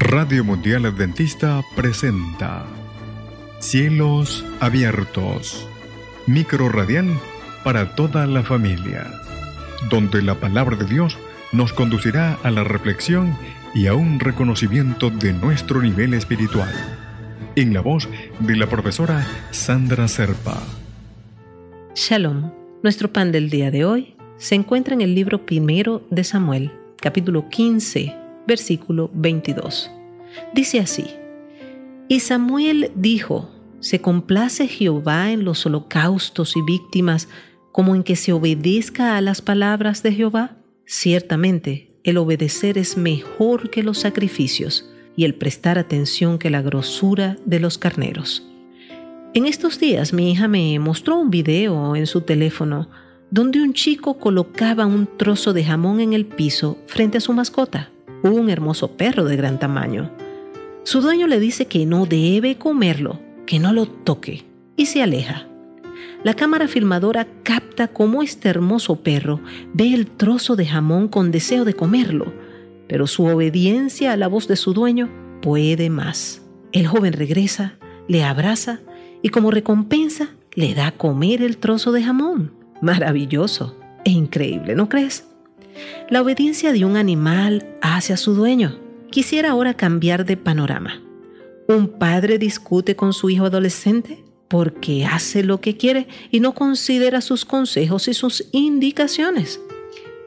Radio Mundial Adventista presenta Cielos Abiertos, micro radial para toda la familia, donde la palabra de Dios nos conducirá a la reflexión y a un reconocimiento de nuestro nivel espiritual. En la voz de la profesora Sandra Serpa. Shalom. Nuestro pan del día de hoy se encuentra en el libro primero de Samuel, capítulo 15, versículo 22. Dice así, Y Samuel dijo, ¿se complace Jehová en los holocaustos y víctimas como en que se obedezca a las palabras de Jehová? Ciertamente, el obedecer es mejor que los sacrificios y el prestar atención que la grosura de los carneros. En estos días mi hija me mostró un video en su teléfono donde un chico colocaba un trozo de jamón en el piso frente a su mascota, un hermoso perro de gran tamaño. Su dueño le dice que no debe comerlo, que no lo toque, y se aleja. La cámara filmadora capta cómo este hermoso perro ve el trozo de jamón con deseo de comerlo, pero su obediencia a la voz de su dueño puede más. El joven regresa, le abraza y como recompensa le da a comer el trozo de jamón. Maravilloso e increíble, ¿no crees? La obediencia de un animal hacia su dueño. Quisiera ahora cambiar de panorama. ¿Un padre discute con su hijo adolescente porque hace lo que quiere y no considera sus consejos y sus indicaciones?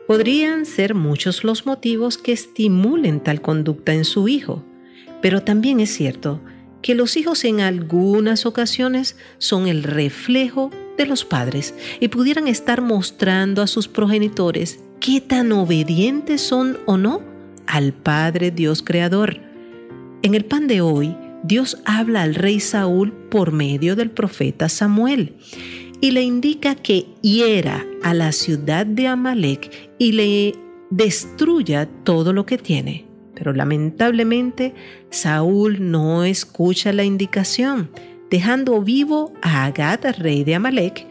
Podrían ser muchos los motivos que estimulen tal conducta en su hijo, pero también es cierto que los hijos en algunas ocasiones son el reflejo de los padres y pudieran estar mostrando a sus progenitores qué tan obedientes son o no al Padre Dios Creador. En el pan de hoy, Dios habla al rey Saúl por medio del profeta Samuel y le indica que hiera a la ciudad de Amalek y le destruya todo lo que tiene. Pero lamentablemente Saúl no escucha la indicación dejando vivo a Agad, rey de Amalek,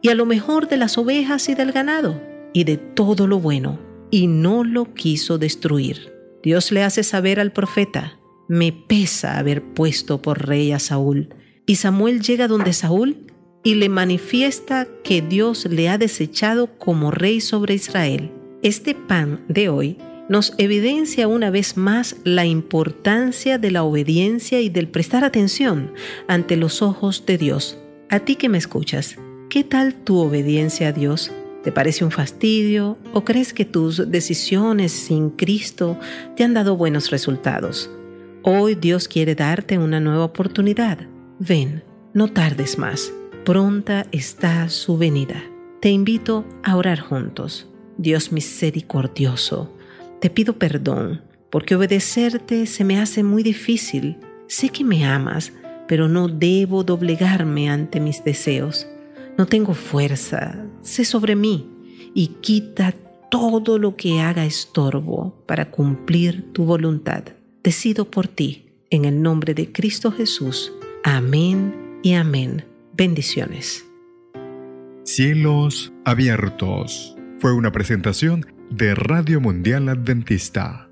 y a lo mejor de las ovejas y del ganado, y de todo lo bueno, y no lo quiso destruir. Dios le hace saber al profeta, me pesa haber puesto por rey a Saúl. Y Samuel llega donde Saúl y le manifiesta que Dios le ha desechado como rey sobre Israel. Este pan de hoy nos evidencia una vez más la importancia de la obediencia y del prestar atención ante los ojos de Dios. A ti que me escuchas, ¿qué tal tu obediencia a Dios? ¿Te parece un fastidio o crees que tus decisiones sin Cristo te han dado buenos resultados? Hoy Dios quiere darte una nueva oportunidad. Ven, no tardes más. Pronta está su venida. Te invito a orar juntos. Dios misericordioso, te pido perdón, porque obedecerte se me hace muy difícil. Sé que me amas, pero no debo doblegarme ante mis deseos. No tengo fuerza, sé sobre mí y quita todo lo que haga estorbo para cumplir tu voluntad. Decido por ti, en el nombre de Cristo Jesús. Amén y amén. Bendiciones. Cielos abiertos. Fue una presentación de Radio Mundial Adventista